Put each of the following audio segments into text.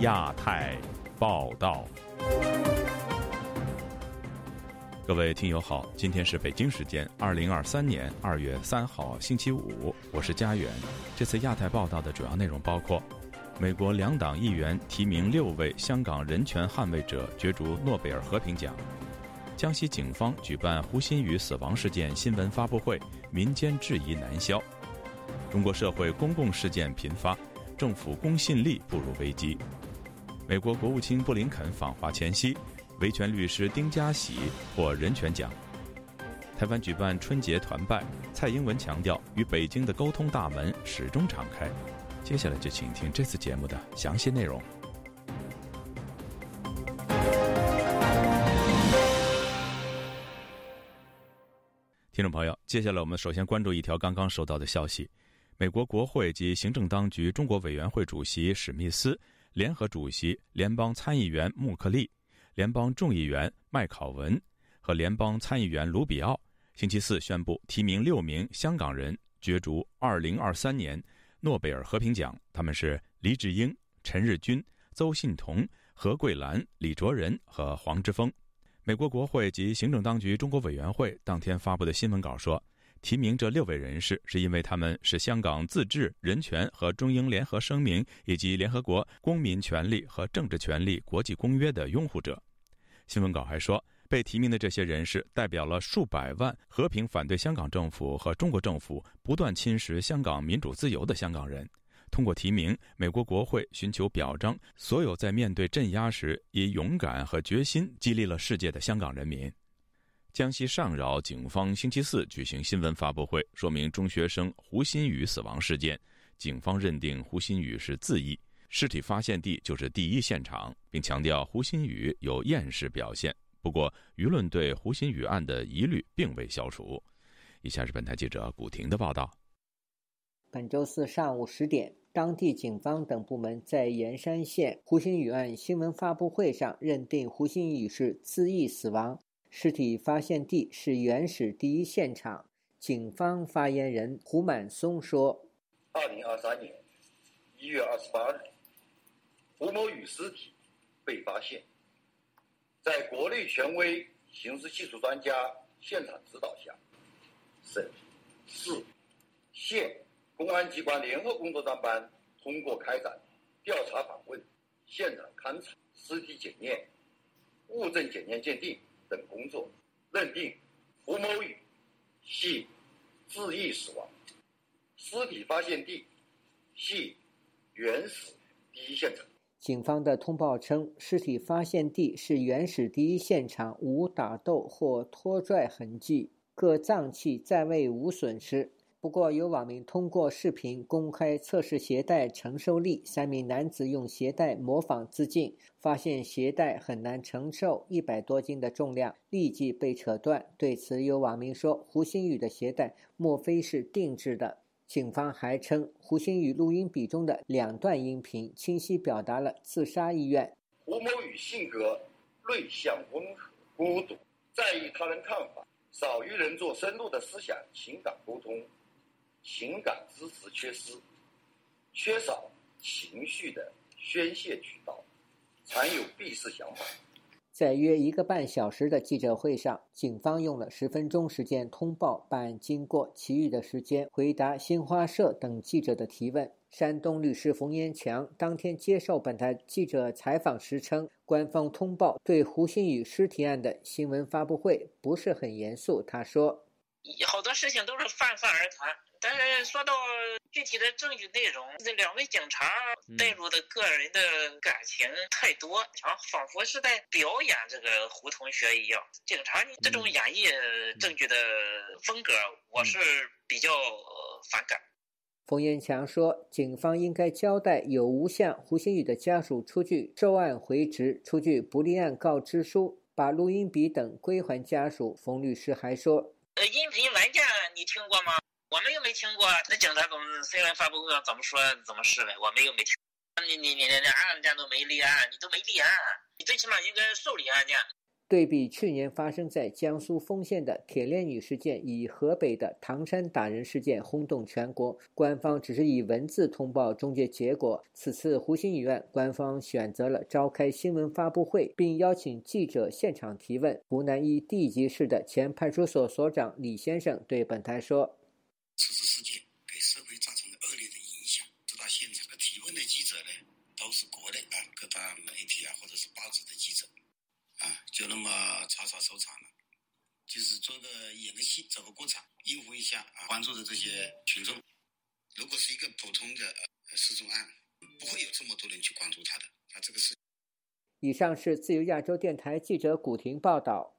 亚太报道。各位听友好，今天是北京时间二零二三年二月三号星期五，我是佳远。这次亚太报道的主要内容包括：美国两党议员提名六位香港人权捍卫者角逐诺贝尔和平奖；江西警方举办胡鑫宇死亡事件新闻发布会，民间质疑难消；中国社会公共事件频发，政府公信力步入危机；美国国务卿布林肯访华前夕。维权律师丁家喜获人权奖。台湾举办春节团拜，蔡英文强调与北京的沟通大门始终敞开。接下来就请听这次节目的详细内容。听众朋友，接下来我们首先关注一条刚刚收到的消息：美国国会及行政当局中国委员会主席史密斯、联合主席联邦参议员穆克利。联邦众议员麦考文和联邦参议员卢比奥星期四宣布提名六名香港人角逐2023年诺贝尔和平奖，他们是黎智英、陈日君、邹信同、何桂兰、李卓人和黄之锋。美国国会及行政当局中国委员会当天发布的新闻稿说，提名这六位人士是因为他们是香港自治人权和中英联合声明以及联合国公民权利和政治权利国际公约的拥护者。新闻稿还说，被提名的这些人士代表了数百万和平反对香港政府和中国政府不断侵蚀香港民主自由的香港人。通过提名，美国国会寻求表彰所有在面对镇压时以勇敢和决心激励了世界的香港人民。江西上饶警方星期四举行新闻发布会，说明中学生胡鑫宇死亡事件。警方认定胡鑫宇是自缢。尸体发现地就是第一现场，并强调胡鑫宇有厌世表现。不过，舆论对胡鑫宇案的疑虑并未消除。以下是本台记者古婷的报道。本周四上午十点，当地警方等部门在盐山县胡鑫宇案新闻发布会上认定胡鑫宇是自缢死亡，尸体发现地是原始第一现场。警方发言人胡满松说：“二零二三年一月二十八日。”胡某宇尸体被发现，在国内权威刑事技术专家现场指导下，省、市、县公安机关联合工作专班通过开展调查访问、现场勘查、尸体检验、物证检验鉴定等工作，认定胡某宇系自缢死亡，尸体发现地系原始第一现场。警方的通报称，尸体发现地是原始第一现场，无打斗或拖拽痕迹，各脏器在未无损失。不过，有网民通过视频公开测试鞋带承受力，三名男子用鞋带模仿自尽，发现鞋带很难承受一百多斤的重量，立即被扯断。对此，有网民说：“胡鑫宇的鞋带莫非是定制的？”警方还称，胡鑫宇录音笔中的两段音频清晰表达了自杀意愿。胡某宇性格内向温和、孤独，在意他人看法，少与人做深入的思想情感沟通，情感支持缺失，缺少情绪的宣泄渠道，常有避世想法。在约一个半小时的记者会上，警方用了十分钟时间通报办案经过，其余的时间回答新华社等记者的提问。山东律师冯延强当天接受本台记者采访时称，官方通报对胡鑫宇尸体案的新闻发布会不是很严肃。他说：“好多事情都是泛泛而谈。”但是说到具体的证据内容，这两位警察带入的个人的感情太多，像仿佛是在表演这个胡同学一样。警察这种演绎证据的风格，我是比较反感。冯延强说，警方应该交代有无向胡鑫宇的家属出具受案回执、出具不立案告知书，把录音笔等归还家属。冯律师还说，呃，音频文件你听过吗？我们又没听过，那警察怎么新闻发布会上怎么说怎么是呗？我们又没听。你你你你案件都没立案，你都没立案，你最起码应该受理案件。对比去年发生在江苏丰县的铁链女事件，以河北的唐山打人事件轰动全国，官方只是以文字通报终结结果。此次湖心雨案，官方选择了召开新闻发布会，并邀请记者现场提问。湖南一地级市的前派出所所长李先生对本台说：“此次事件给社会造成了恶劣的影响。知道现场的提问的记者呢，都是国内啊各大媒体啊或者是报纸的记者。”啊，就那么草草收场了，就是做个演个戏，走个过场，应付一下啊，关注的这些群众。如果是一个普通的失踪案，不会有这么多人去关注他的。他这个是。以上是自由亚洲电台记者古婷报道。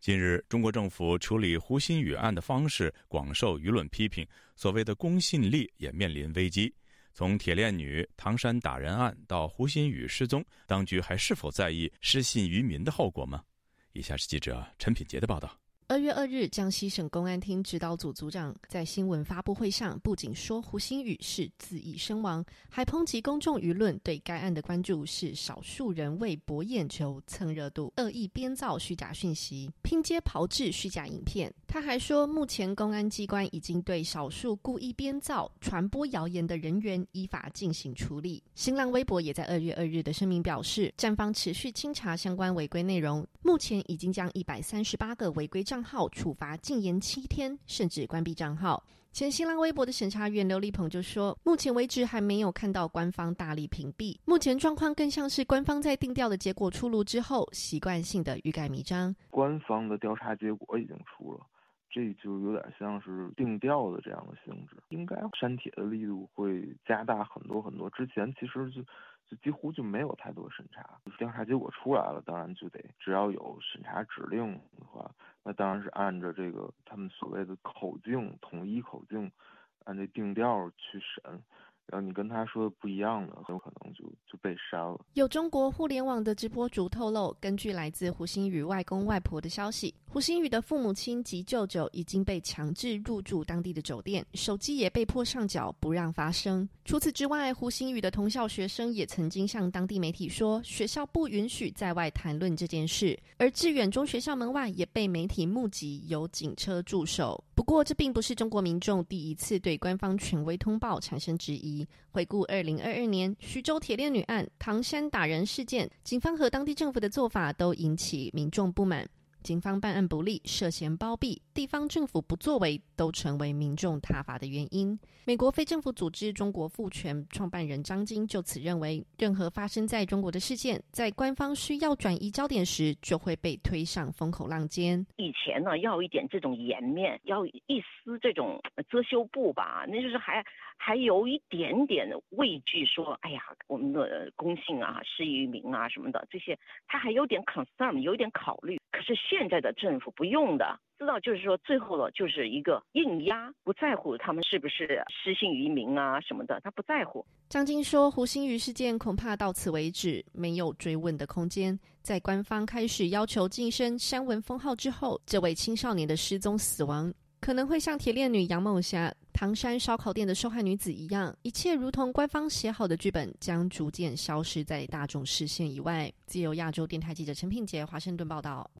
近日，中国政府处理胡鑫宇案的方式广受舆论批评，所谓的公信力也面临危机。从铁链女唐山打人案到胡鑫宇失踪，当局还是否在意失信于民的后果吗？以下是记者陈品杰的报道。二月二日，江西省公安厅指导组组长在新闻发布会上，不仅说胡鑫宇是自缢身亡，还抨击公众舆论对该案的关注是少数人为博眼球、蹭热度，恶意编造虚假讯息，拼接炮制虚假影片。他还说，目前公安机关已经对少数故意编造、传播谣言的人员依法进行处理。新浪微博也在二月二日的声明表示，站方持续清查相关违规内容，目前已经将一百三十八个违规账。号处罚禁言七天，甚至关闭账号。前新浪微博的审查员刘立鹏就说：“目前为止还没有看到官方大力屏蔽，目前状况更像是官方在定调的结果出炉之后，习惯性的欲盖弥彰。官方的调查结果已经出了，这就有点像是定调的这样的性质，应该删帖的力度会加大很多很多。之前其实就。”几乎就没有太多审查，调查结果出来了，当然就得只要有审查指令的话，那当然是按照这个他们所谓的口径统一口径，按这定调去审。然后你跟他说的不一样的，很有可能就就被删了。有中国互联网的直播主透露，根据来自胡鑫宇外公外婆的消息，胡鑫宇的父母亲及舅舅已经被强制入住当地的酒店，手机也被迫上缴，不让发声。除此之外，胡鑫宇的同校学生也曾经向当地媒体说，学校不允许在外谈论这件事。而致远中学校门外也被媒体目击有警车驻守。不过，这并不是中国民众第一次对官方权威通报产生质疑。回顾二零二二年徐州铁链女案、唐山打人事件，警方和当地政府的做法都引起民众不满。警方办案不力、涉嫌包庇，地方政府不作为，都成为民众挞伐的原因。美国非政府组织中国赋权创办人张晶就此认为，任何发生在中国的事件，在官方需要转移焦点时，就会被推上风口浪尖。以前呢，要一点这种颜面，要一丝这种遮羞布吧，那就是还还有一点点畏惧，说，哎呀，我们的公信啊、失于民啊什么的，这些他还有点 concern，有点考虑。可是现在的政府不用的，知道就是说最后了就是一个硬压，不在乎他们是不是失信于民啊什么的，他不在乎。张晶说，胡鑫宇事件恐怕到此为止，没有追问的空间。在官方开始要求晋升删文封号之后，这位青少年的失踪死亡，可能会像铁链女杨某霞、唐山烧烤店的受害女子一样，一切如同官方写好的剧本，将逐渐消失在大众视线以外。自由亚洲电台记者陈品杰，华盛顿报道。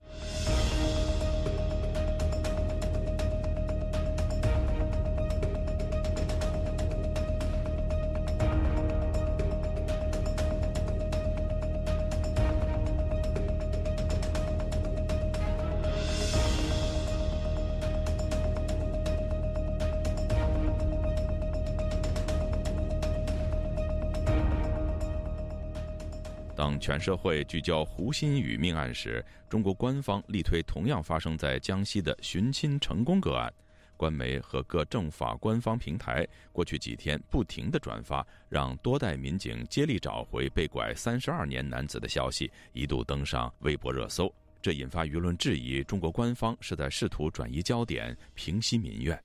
全社会聚焦胡鑫宇命案时，中国官方力推同样发生在江西的寻亲成功个案。官媒和各政法官方平台过去几天不停的转发，让多代民警接力找回被拐三十二年男子的消息，一度登上微博热搜。这引发舆论质疑，中国官方是在试图转移焦点，平息民怨。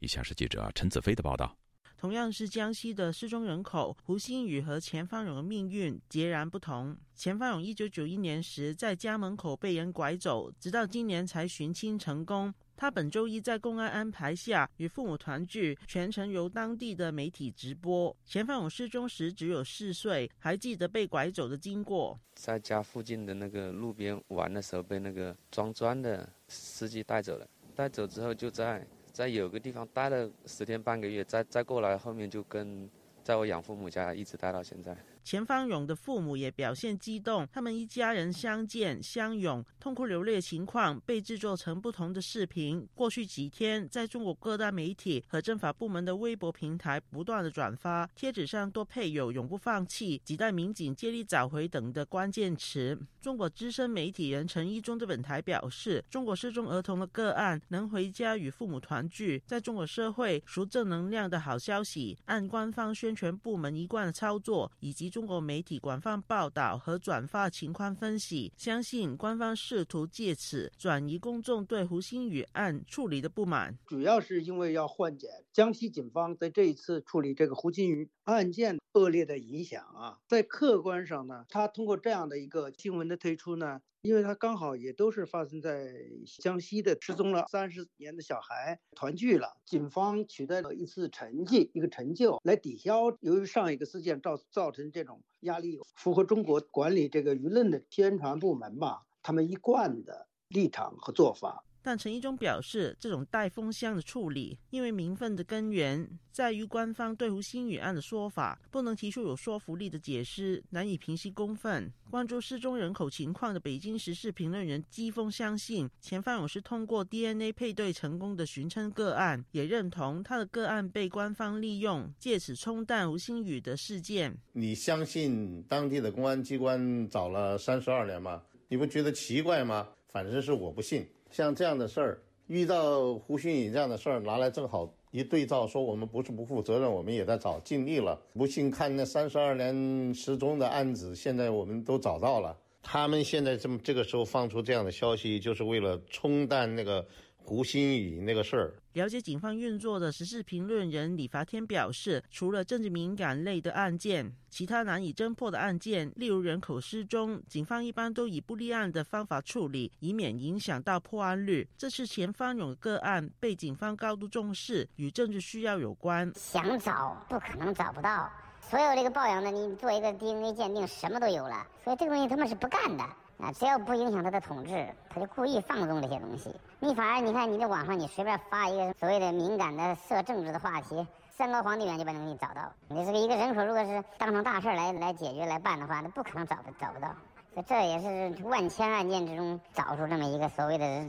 以下是记者陈子飞的报道。同样是江西的失踪人口，胡新宇和钱方勇的命运截然不同。钱方勇一九九一年时在家门口被人拐走，直到今年才寻亲成功。他本周一在公安安排下与父母团聚，全程由当地的媒体直播。钱方勇失踪时只有四岁，还记得被拐走的经过。在家附近的那个路边玩的时候，被那个装砖的司机带走了。带走之后，就在在有个地方待了十天半个月，再再过来，后面就跟在我养父母家一直待到现在。钱方勇的父母也表现激动，他们一家人相见相拥，痛哭流泪的情况被制作成不同的视频。过去几天，在中国各大媒体和政法部门的微博平台不断的转发，贴纸上多配有“永不放弃”“几代民警接力找回”等的关键词。中国资深媒体人陈一中对本台表示：“中国失踪儿童的个案能回家与父母团聚，在中国社会属正能量的好消息。按官方宣传部门一贯的操作以及。”中中国媒体广泛报道和转发情况分析，相信官方试图借此转移公众对胡鑫宇案处理的不满，主要是因为要缓解江西警方在这一次处理这个胡鑫宇案件恶劣的影响啊。在客观上呢，他通过这样的一个新闻的推出呢。因为他刚好也都是发生在江西的失踪了三十年的小孩团聚了，警方取得了一次成绩，一个成就来抵消由于上一个事件造造成这种压力，符合中国管理这个舆论的宣传部门吧，他们一贯的立场和做法。但陈一中表示，这种带风箱的处理，因为民愤的根源在于官方对胡新宇案的说法不能提出有说服力的解释，难以平息公愤。关注失踪人口情况的北京时事评论人姬峰相信，前方勇是通过 DNA 配对成功的寻称个案，也认同他的个案被官方利用，借此冲淡胡新宇的事件。你相信当地的公安机关找了三十二年吗？你不觉得奇怪吗？反正是我不信。像这样的事儿，遇到胡鑫宇这样的事儿，拿来正好一对照，说我们不是不负责任，我们也在找，尽力了。不信看那三十二年失踪的案子，现在我们都找到了。他们现在这么这个时候放出这样的消息，就是为了冲淡那个。胡鑫宇那个事儿，了解警方运作的时事评论人李发天表示，除了政治敏感类的案件，其他难以侦破的案件，例如人口失踪，警方一般都以不立案的方法处理，以免影响到破案率。这次前方勇个案被警方高度重视，与政治需要有关。想找不可能找不到，所有这个抱养的，你做一个 DNA 鉴定，什么都有了，所以这个东西他们是不干的。啊，只要不影响他的统治，他就故意放纵这些东西。你反而你看，你在网上你随便发一个所谓的敏感的涉政治的话题，三高皇帝远就把能给找到。你这个一个人口，如果是当成大事来来解决来办的话，那不可能找不找不到。这这也是万千案件之中找出这么一个所谓的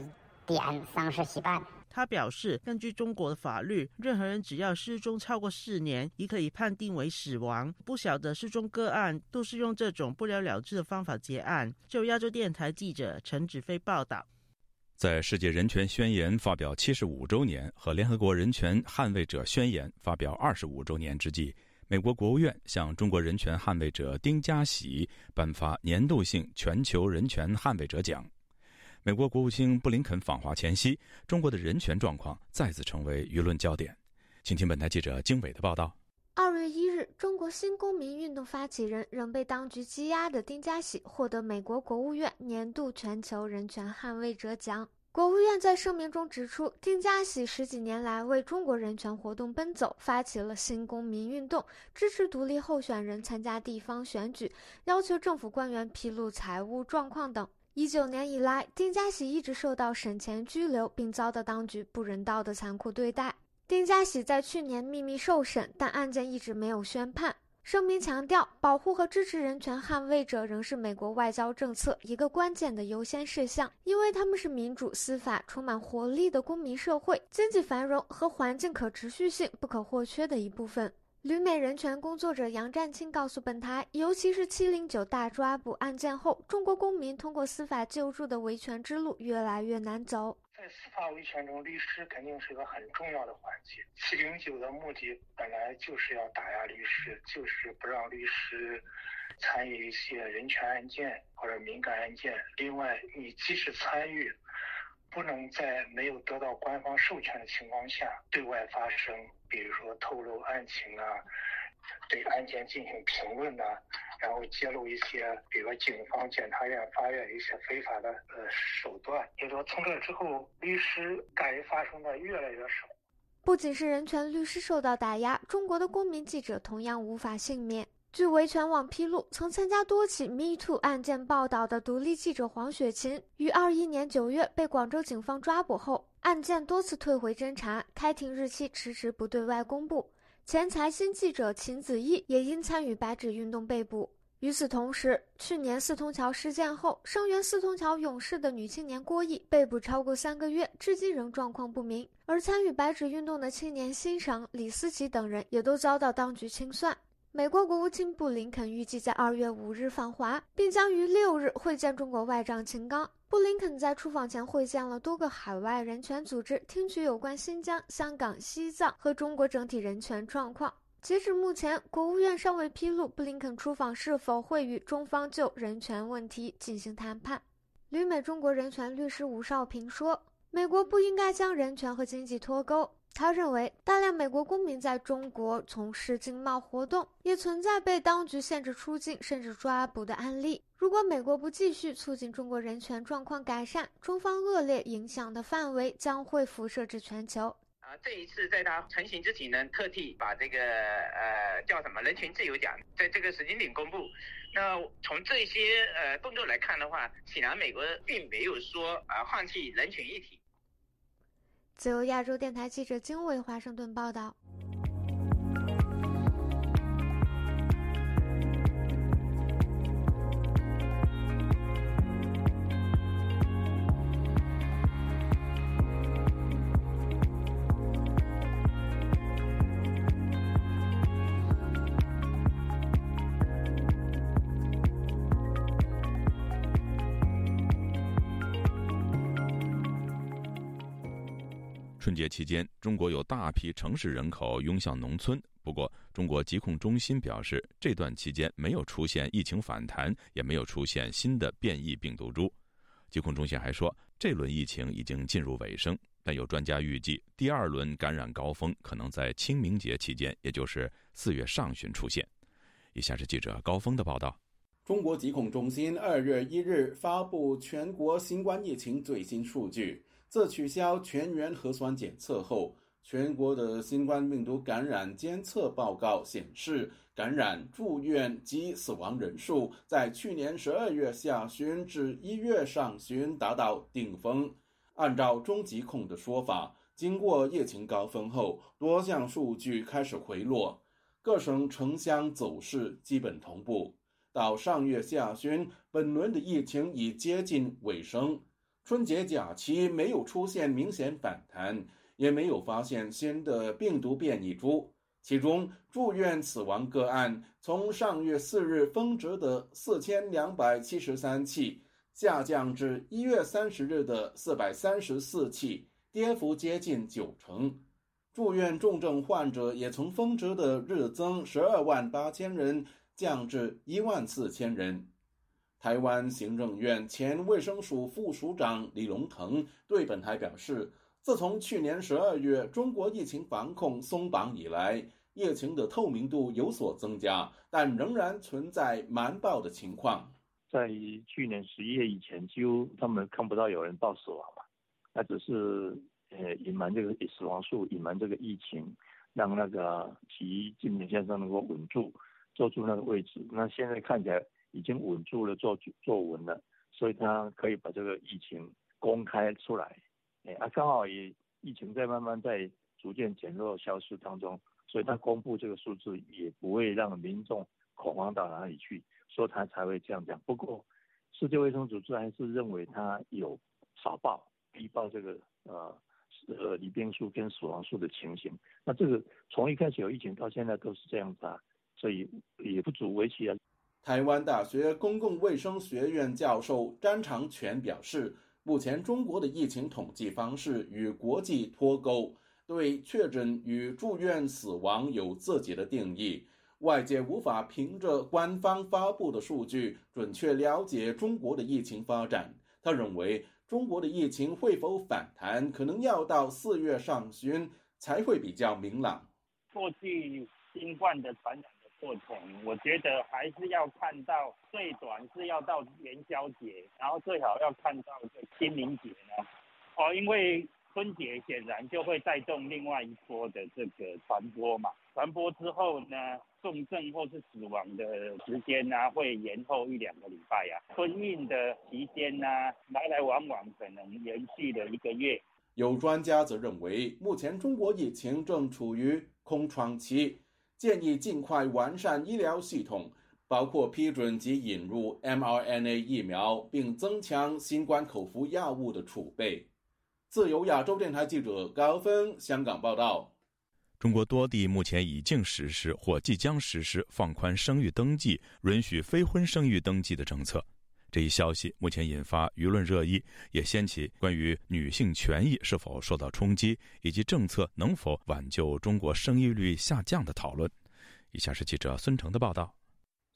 点，丧事喜办。他表示，根据中国的法律，任何人只要失踪超过四年，已可以判定为死亡。不晓得失踪个案都是用这种不了了之的方法结案。就亚洲电台记者陈子飞报道。在世界人权宣言发表七十五周年和联合国人权捍卫者宣言发表二十五周年之际，美国国务院向中国人权捍卫者丁家喜颁发年度性全球人权捍卫者奖。美国国务卿布林肯访华前夕，中国的人权状况再次成为舆论焦点。请听本台记者经纬的报道。二月一日，中国新公民运动发起人、仍被当局羁押的丁家喜获得美国国务院年度全球人权捍卫者奖。国务院在声明中指出，丁家喜十几年来为中国人权活动奔走，发起了新公民运动，支持独立候选人参加地方选举，要求政府官员披露财务状况等。一九年以来，丁家喜一直受到审前拘留，并遭到当局不人道的残酷对待。丁家喜在去年秘密受审，但案件一直没有宣判。声明强调，保护和支持人权捍卫者仍是美国外交政策一个关键的优先事项，因为他们是民主、司法充满活力的公民社会、经济繁荣和环境可持续性不可或缺的一部分。旅美人权工作者杨占清告诉本台，尤其是七零九大抓捕案件后，中国公民通过司法救助的维权之路越来越难走。在司法维权中，律师肯定是个很重要的环节。七零九的目的本来就是要打压律师，就是不让律师参与一些人权案件或者敏感案件。另外，你即使参与，不能在没有得到官方授权的情况下对外发声，比如说透露案情啊，对案件进行评论呐，然后揭露一些，比如说警方、检察院、法院一些非法的呃手段。也就说，从这之后，律师敢于发声的越来越少。不仅是人权律师受到打压，中国的公民记者同样无法幸免。据维权网披露，曾参加多起 Me Too 案件报道的独立记者黄雪琴，于二一年九月被广州警方抓捕后，案件多次退回侦查，开庭日期迟迟不对外公布。前财新记者秦子毅也因参与白纸运动被捕。与此同时，去年四通桥事件后，声援四通桥勇士的女青年郭毅被捕超过三个月，至今仍状况不明。而参与白纸运动的青年欣赏、李思琪等人也都遭到当局清算。美国国务卿布林肯预计在二月五日访华，并将于六日会见中国外长秦刚。布林肯在出访前会见了多个海外人权组织，听取有关新疆、香港、西藏和中国整体人权状况。截止目前，国务院尚未披露布林肯出访是否会与中方就人权问题进行谈判。旅美中国人权律师吴少平说：“美国不应该将人权和经济脱钩。”他认为，大量美国公民在中国从事经贸活动，也存在被当局限制出境甚至抓捕的案例。如果美国不继续促进中国人权状况改善，中方恶劣影响的范围将会辐射至全球。啊这一次在他成型之前呢，特地把这个呃叫什么人权自由奖在这个时间点公布。那从这些呃动作来看的话，显然美国并没有说啊放弃人权议题。自由亚洲电台记者经纬华盛顿报道。春节期间，中国有大批城市人口涌向农村。不过，中国疾控中心表示，这段期间没有出现疫情反弹，也没有出现新的变异病毒株。疾控中心还说，这轮疫情已经进入尾声，但有专家预计，第二轮感染高峰可能在清明节期间，也就是四月上旬出现。以下是记者高峰的报道：中国疾控中心二月一日发布全国新冠疫情最新数据。自取消全员核酸检测后，全国的新冠病毒感染监测报告显示，感染、住院及死亡人数在去年十二月下旬至一月上旬达到顶峰。按照中疾控的说法，经过疫情高峰后，多项数据开始回落，各省城乡走势基本同步。到上月下旬，本轮的疫情已接近尾声。春节假期没有出现明显反弹，也没有发现新的病毒变异株。其中住院死亡个案从上月四日峰值的四千两百七十三起，下降至一月三十日的四百三十四起，跌幅接近九成。住院重症患者也从峰值的日增十二万八千人，降至一万四千人。台湾行政院前卫生署副署长李龙腾对本台表示，自从去年十二月中国疫情防控松绑以来，疫情的透明度有所增加，但仍然存在瞒报的情况。在去年十一月以前，几乎他们看不到有人报死亡嘛，那只是呃隐瞒这个死亡数，隐瞒这个疫情，让那个习近平先生能够稳住，坐住那个位置。那现在看起来。已经稳住了，做做稳了，所以他可以把这个疫情公开出来，哎，啊，刚好也疫情在慢慢在逐渐减弱消失当中，所以他公布这个数字也不会让民众恐慌到哪里去，所以他才会这样讲。不过，世界卫生组织还是认为他有少报、低报这个呃呃离病数跟死亡数的情形。那这个从一开始有疫情到现在都是这样子啊，所以也不足为奇啊。台湾大学公共卫生学院教授詹长全表示，目前中国的疫情统计方式与国际脱钩，对确诊与住院死亡有自己的定义，外界无法凭着官方发布的数据准确了解中国的疫情发展。他认为。中国的疫情会否反弹，可能要到四月上旬才会比较明朗。过去新冠的传染过程，我觉得还是要看到最短是要到元宵节，然后最好要看到这清明节呢。哦，因为春节显然就会带动另外一波的这个传播嘛。传播之后呢，重症或是死亡的时间呢，会延后一两个礼拜呀。春运的期间呢，来来往往可能延续了一个月。有专家则认为，目前中国疫情正处于空窗期，建议尽快完善医疗系统，包括批准及引入 mRNA 疫苗，并增强新冠口服药物的储备。自由亚洲电台记者高峰香港报道。中国多地目前已经实施或即将实施放宽生育登记、允许非婚生育登记的政策。这一消息目前引发舆论热议，也掀起关于女性权益是否受到冲击，以及政策能否挽救中国生育率下降的讨论。以下是记者孙成的报道：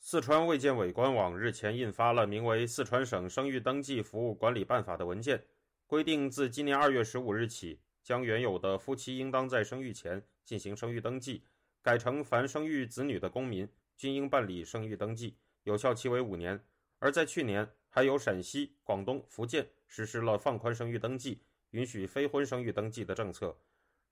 四川卫健委官网日前印发了名为《四川省生育登记服务管理办法》的文件，规定自今年二月十五日起，将原有的夫妻应当在生育前。进行生育登记，改成凡生育子女的公民均应办理生育登记，有效期为五年。而在去年，还有陕西、广东、福建实施了放宽生育登记、允许非婚生育登记的政策。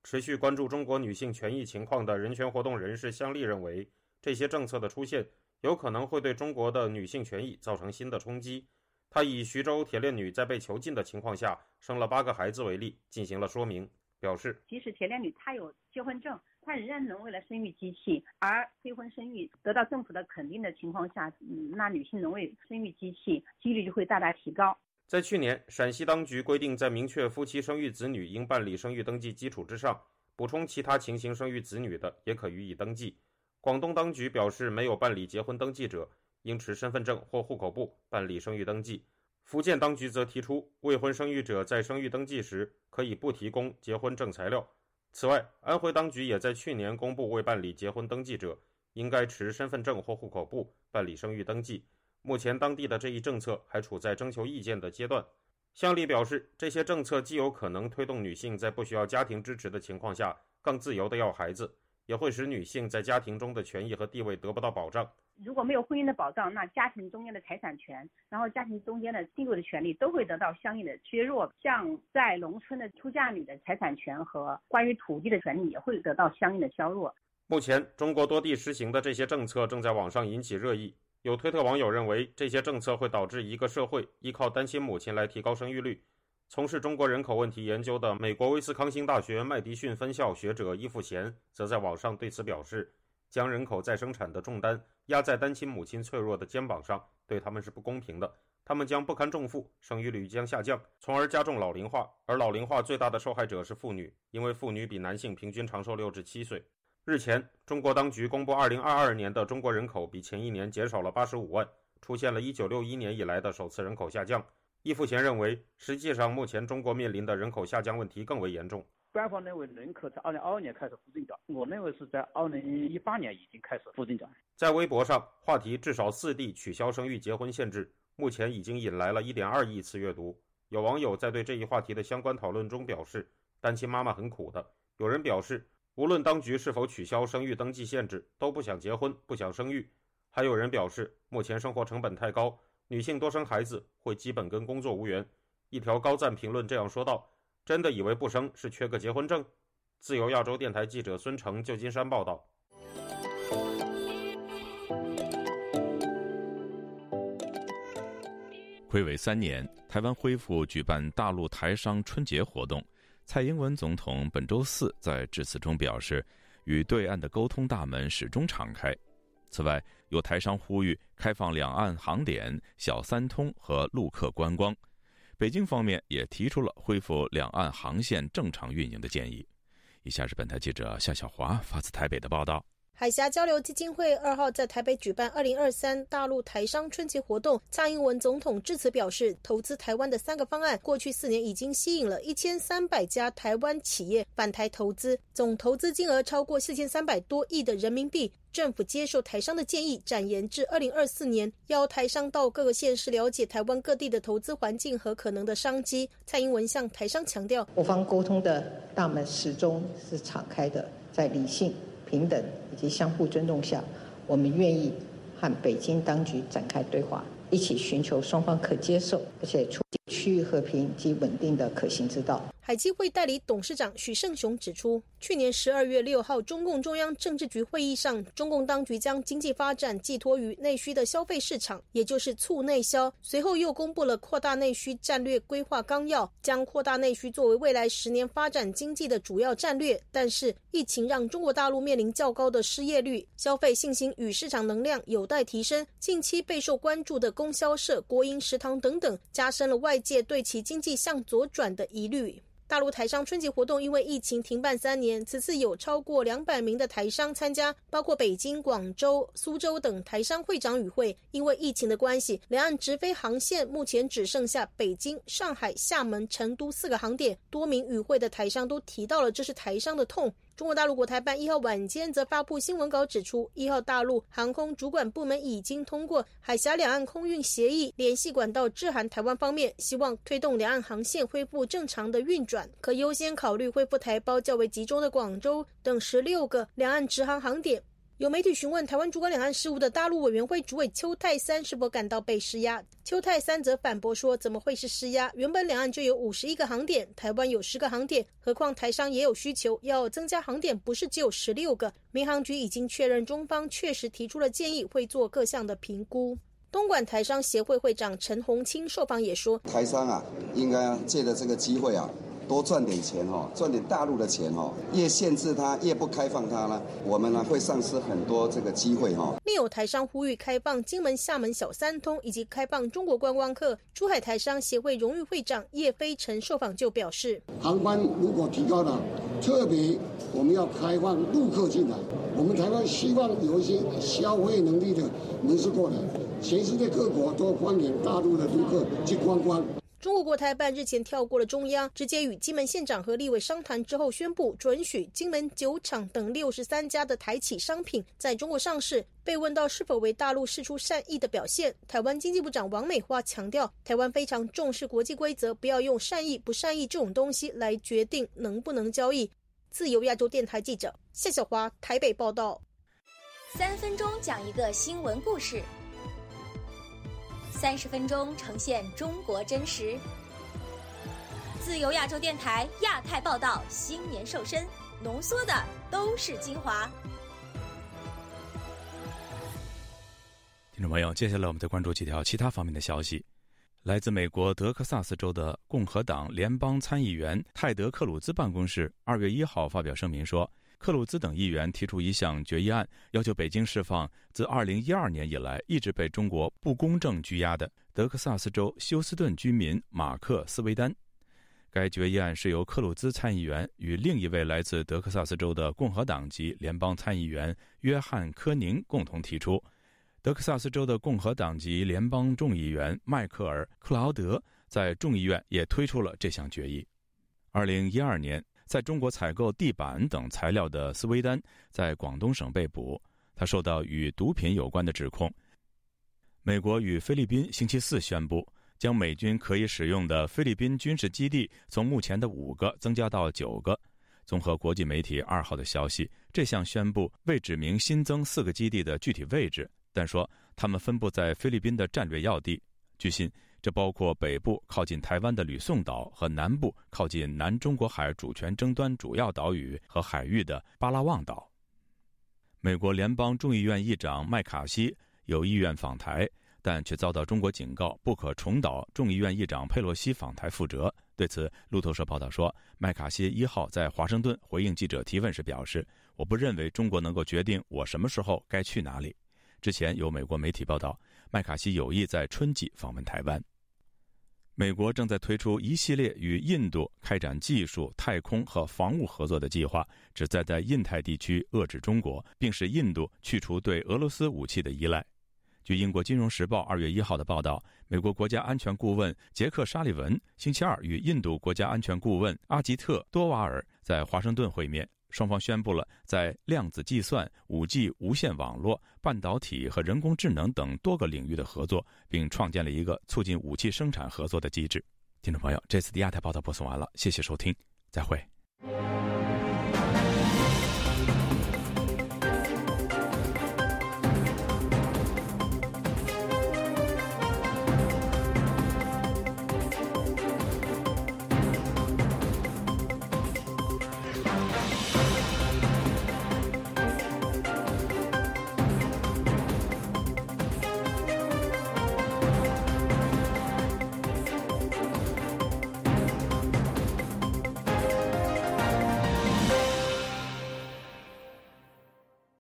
持续关注中国女性权益情况的人权活动人士向丽认为，这些政策的出现有可能会对中国的女性权益造成新的冲击。他以徐州铁链女在被囚禁的情况下生了八个孩子为例，进行了说明。表示，即使铁链女她有结婚证，她仍然沦为了生育机器。而非婚生育得到政府的肯定的情况下，那女性沦为生育机器几率就会大大提高。在去年，陕西当局规定，在明确夫妻生育子女应办理生育登记基础之上，补充其他情形生育子女的也可予以登记。广东当局表示，没有办理结婚登记者应持身份证或户口簿办理生育登记。福建当局则提出，未婚生育者在生育登记时可以不提供结婚证材料。此外，安徽当局也在去年公布，未办理结婚登记者应该持身份证或户口簿办理生育登记。目前，当地的这一政策还处在征求意见的阶段。向丽表示，这些政策既有可能推动女性在不需要家庭支持的情况下更自由地要孩子，也会使女性在家庭中的权益和地位得不到保障。如果没有婚姻的保障，那家庭中间的财产权，然后家庭中间的地位的权利都会得到相应的削弱。像在农村的出嫁女的财产权和关于土地的权利也会得到相应的削弱。目前，中国多地实行的这些政策正在网上引起热议。有推特网友认为，这些政策会导致一个社会依靠单亲母亲来提高生育率。从事中国人口问题研究的美国威斯康星大学麦迪逊分校学者伊富贤则在网上对此表示。将人口再生产的重担压在单亲母亲脆弱的肩膀上，对他们是不公平的。他们将不堪重负，生育率将下降，从而加重老龄化。而老龄化最大的受害者是妇女，因为妇女比男性平均长寿六至七岁。日前，中国当局公布，2022年的中国人口比前一年减少了85万，出现了一九六一年以来的首次人口下降。易富贤认为，实际上目前中国面临的人口下降问题更为严重。官方认为人口在二零二二年开始负增长，我认为是在二零一八年已经开始负增长。在微博上，话题“至少四地取消生育结婚限制”目前已经引来了一点二亿次阅读。有网友在对这一话题的相关讨论中表示：“单亲妈妈很苦的。”有人表示，无论当局是否取消生育登记限制，都不想结婚，不想生育。还有人表示，目前生活成本太高，女性多生孩子会基本跟工作无缘。一条高赞评论这样说道。真的以为不生是缺个结婚证？自由亚洲电台记者孙成，旧金山报道。暌违三年，台湾恢复举办大陆台商春节活动。蔡英文总统本周四在致辞中表示，与对岸的沟通大门始终敞开。此外，有台商呼吁开放两岸航点、小三通和陆客观光。北京方面也提出了恢复两岸航线正常运营的建议。以下是本台记者夏小华发自台北的报道。海峡交流基金会二号在台北举办二零二三大陆台商春节活动。蔡英文总统致辞表示，投资台湾的三个方案，过去四年已经吸引了一千三百家台湾企业返台投资，总投资金额超过四千三百多亿的人民币。政府接受台商的建议，展延至二零二四年，邀台商到各个县市了解台湾各地的投资环境和可能的商机。蔡英文向台商强调，我方沟通的大门始终是敞开的，在理性。平等以及相互尊重下，我们愿意和北京当局展开对话，一起寻求双方可接受而且促进区域和平及稳定的可行之道。海基会代理董事长许胜雄指出，去年十二月六号，中共中央政治局会议上，中共当局将经济发展寄托于内需的消费市场，也就是促内销。随后又公布了扩大内需战略规划纲要，将扩大内需作为未来十年发展经济的主要战略。但是，疫情让中国大陆面临较高的失业率，消费信心与市场能量有待提升。近期备受关注的供销社、国营食堂等等，加深了外外界对其经济向左转的疑虑。大陆台商春节活动因为疫情停办三年，此次有超过两百名的台商参加，包括北京、广州、苏州等台商会长与会。因为疫情的关系，两岸直飞航线目前只剩下北京、上海、厦门、成都四个航点。多名与会的台商都提到了这是台商的痛。中国大陆国台办一号晚间则发布新闻稿指出，一号大陆航空主管部门已经通过海峡两岸空运协议联系管道致函台湾方面，希望推动两岸航线恢复正常的运转，可优先考虑恢复台胞较为集中的广州等十六个两岸直航航点。有媒体询问台湾主管两岸事务的大陆委员会主委邱泰三是否感到被施压，邱泰三则反驳说：“怎么会是施压？原本两岸就有五十一个航点，台湾有十个航点，何况台商也有需求，要增加航点不是只有十六个。民航局已经确认中方确实提出了建议，会做各项的评估。”东莞台商协会会长陈洪清受访也说：“台商啊，应该借着这个机会啊。”多赚点钱哦，赚点大陆的钱哦。越限制它，越不开放它呢，我们呢会丧失很多这个机会哈。另有台商呼吁开放金门、厦门小三通，以及开放中国观光客。珠海台商协会荣誉会长叶飞尘受访就表示，航班如果提高了，特别我们要开放陆客进来，我们台湾希望有一些消费能力的人士过来，全世界各国都欢迎大陆的陆客去观光。中国国台办日前跳过了中央，直接与金门县长和立委商谈之后，宣布准许金门酒厂等六十三家的台企商品在中国上市。被问到是否为大陆释出善意的表现，台湾经济部长王美花强调，台湾非常重视国际规则，不要用善意不善意这种东西来决定能不能交易。自由亚洲电台记者夏小华台北报道。三分钟讲一个新闻故事。三十分钟呈现中国真实。自由亚洲电台亚太报道，新年瘦身，浓缩的都是精华。听众朋友，接下来我们再关注几条其他方面的消息。来自美国德克萨斯州的共和党联邦参议员泰德·克鲁兹办公室二月一号发表声明说。克鲁兹等议员提出一项决议案，要求北京释放自2012年以来一直被中国不公正拘押的德克萨斯州休斯顿居民马克·斯维丹。该决议案是由克鲁兹参议员与另一位来自德克萨斯州的共和党籍联邦参议员约翰·科宁共同提出。德克萨斯州的共和党籍联邦众议员迈克尔·克劳德在众议院也推出了这项决议。2012年。在中国采购地板等材料的斯威丹在广东省被捕，他受到与毒品有关的指控。美国与菲律宾星期四宣布，将美军可以使用的菲律宾军事基地从目前的五个增加到九个。综合国际媒体二号的消息，这项宣布未指明新增四个基地的具体位置，但说他们分布在菲律宾的战略要地。据信。这包括北部靠近台湾的吕宋岛和南部靠近南中国海主权争端主要岛屿和海域的巴拉望岛。美国联邦众议院议长麦卡锡有意愿访台，但却遭到中国警告，不可重蹈众议院议长佩洛西访台覆辙。对此，路透社报道说，麦卡锡一号在华盛顿回应记者提问时表示：“我不认为中国能够决定我什么时候该去哪里。”之前有美国媒体报道，麦卡锡有意在春季访问台湾。美国正在推出一系列与印度开展技术、太空和防务合作的计划，旨在在印太地区遏制中国，并使印度去除对俄罗斯武器的依赖。据英国《金融时报》二月一号的报道，美国国家安全顾问杰克·沙利文星期二与印度国家安全顾问阿吉特·多瓦尔在华盛顿会面。双方宣布了在量子计算、五 G 无线网络、半导体和人工智能等多个领域的合作，并创建了一个促进武器生产合作的机制。听众朋友，这次的亚太报道播送完了，谢谢收听，再会。